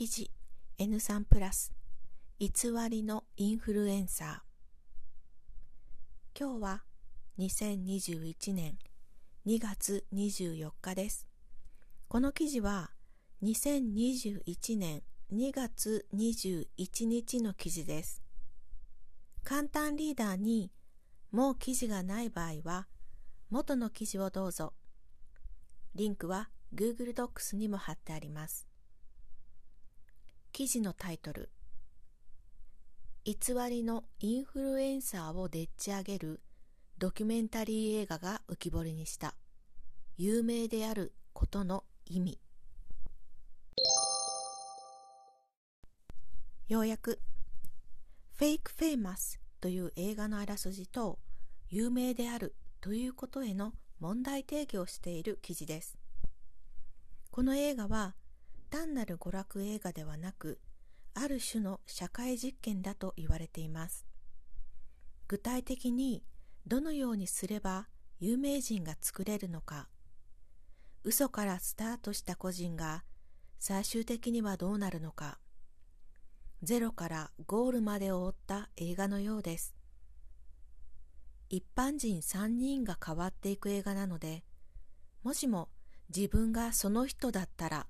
記事 N3 プラス偽りのインフルエンサー。今日は2021年2月24日です。この記事は2021年2月21日の記事です。簡単リーダーにもう記事がない場合は元の記事をどうぞ。リンクは Google Docs にも貼ってあります。記事のタイトル。偽りのインフルエンサーをでっち上げるドキュメンタリー映画が浮き彫りにした。有名であることの意味。要約 Fake Famous という映画のあらすじと有名であるということへの問題提起をしている記事です。この映画は単なる娯楽映画ではなくある種の社会実験だと言われています。具体的にどのようにすれば有名人が作れるのか。嘘からスタートした個人が最終的にはどうなるのか。ゼロからゴールまでを追った映画のようです。一般人3人が変わっていく映画なのでもしも自分がその人だったら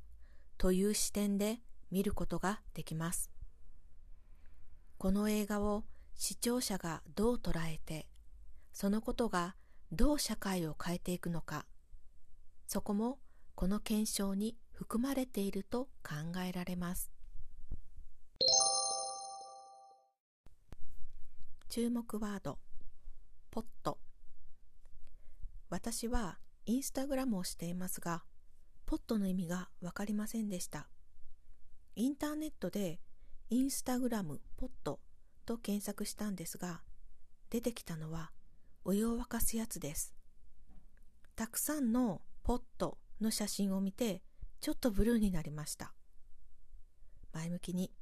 という視点で見ることができます。この映画を視聴者がどう捉えて、そのことがどう社会を変えていくのか、そこもこの検証に含まれていると考えられます。注目ワード、ポット。私はインスタグラムをしていますが、ポットの意味がわかりませんでした。インターネットでインスタグラムポットと検索したんですが、出てきたのはお湯を沸かすやつです。たくさんのポットの写真を見てちょっとブルーになりました。前向きに。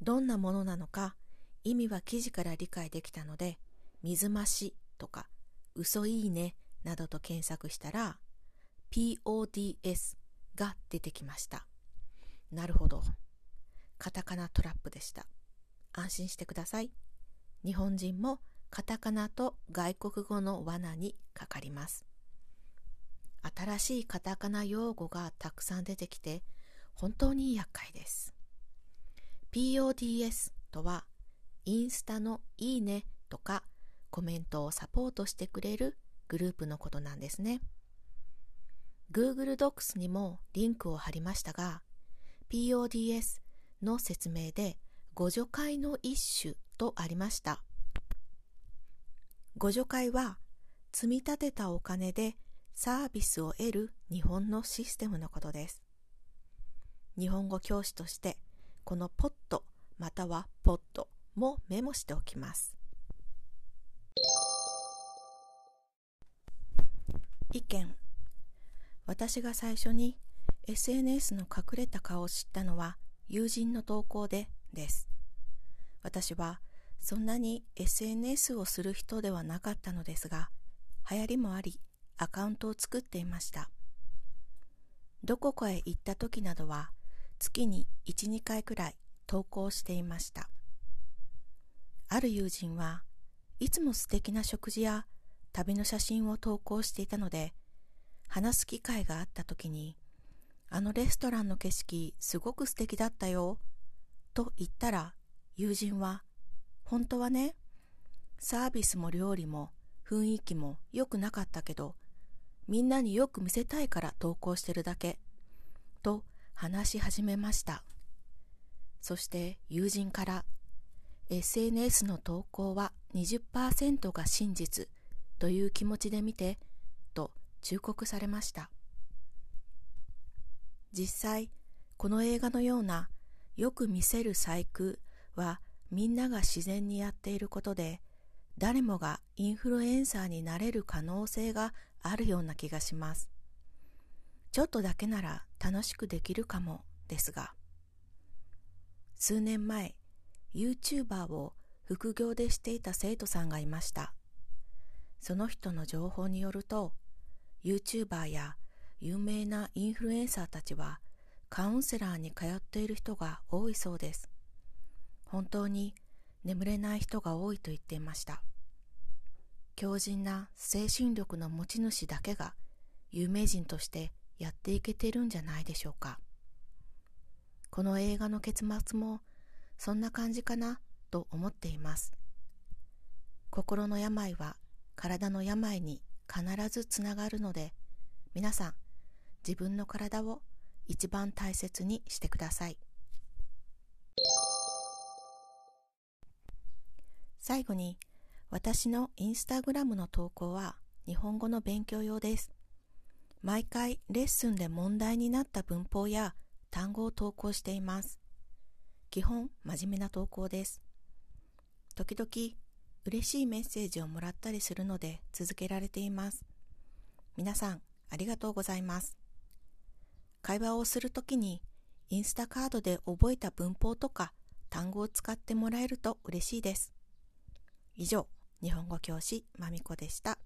どんなものなのか意味は記事から理解できたので、水増しとか嘘いいねなどと検索したら PODS が出てきました。なるほど。カタカナトラップでした。安心してください。日本人もカタカナと外国語の罠にかかります。新しいカタカナ用語がたくさん出てきて本当に厄介です。PODS とはインスタのいいねとかコメントをサポートしてくれるグループのことなんですね。Google Docs にもリンクを貼りましたが、PODS の説明で互助会の一種とありました。互助会は積み立てたお金でサービスを得る日本のシステムのことです。日本語教師としてこのポットまたはポットもメモしておきます。意見私が最初に SNS の隠れた顔を知ったのは友人の投稿でです。私はそんなに SNS をする人ではなかったのですが、流行りもありアカウントを作っていました。どこかへ行った時などは月に1、2回くらい投稿していました。ある友人はいつも素敵な食事や旅の写真を投稿していたので、話す機会があった時に、あのレストランの景色すごく素敵だったよ、と言ったら友人は、本当はね、サービスも料理も雰囲気も良くなかったけど、みんなによく見せたいから投稿してるだけ、と話し始めました。そして友人から、SNS の投稿は20%が真実という気持ちで見て、忠告されました。実際、この映画のようなよく見せる細工はみんなが自然にやっていることで、誰もがインフルエンサーになれる可能性があるような気がします。ちょっとだけなら楽しくできるかもですが。数年前、YouTuber を副業でしていた生徒さんがいました。その人の情報によると、YouTuber や有名なインフルエンサーたちはカウンセラーに通っている人が多いそうです。本当に眠れない人が多いと言っていました。強靭な精神力の持ち主だけが有名人としてやっていけてるんじゃないでしょうか。この映画の結末もそんな感じかなと思っています。心の病は体の病に必ずつながるので、皆さん自分の体を一番大切にしてください。最後に、私のインスタグラムの投稿は日本語の勉強用です。毎回レッスンで問題になった文法や単語を投稿しています。基本真面目な投稿です。時々嬉しいメッセージをもらったりするので続けられています。皆さんありがとうございます。会話をするときにインスタカードで覚えた文法とか単語を使ってもらえると嬉しいです。以上、日本語教師まみこでした。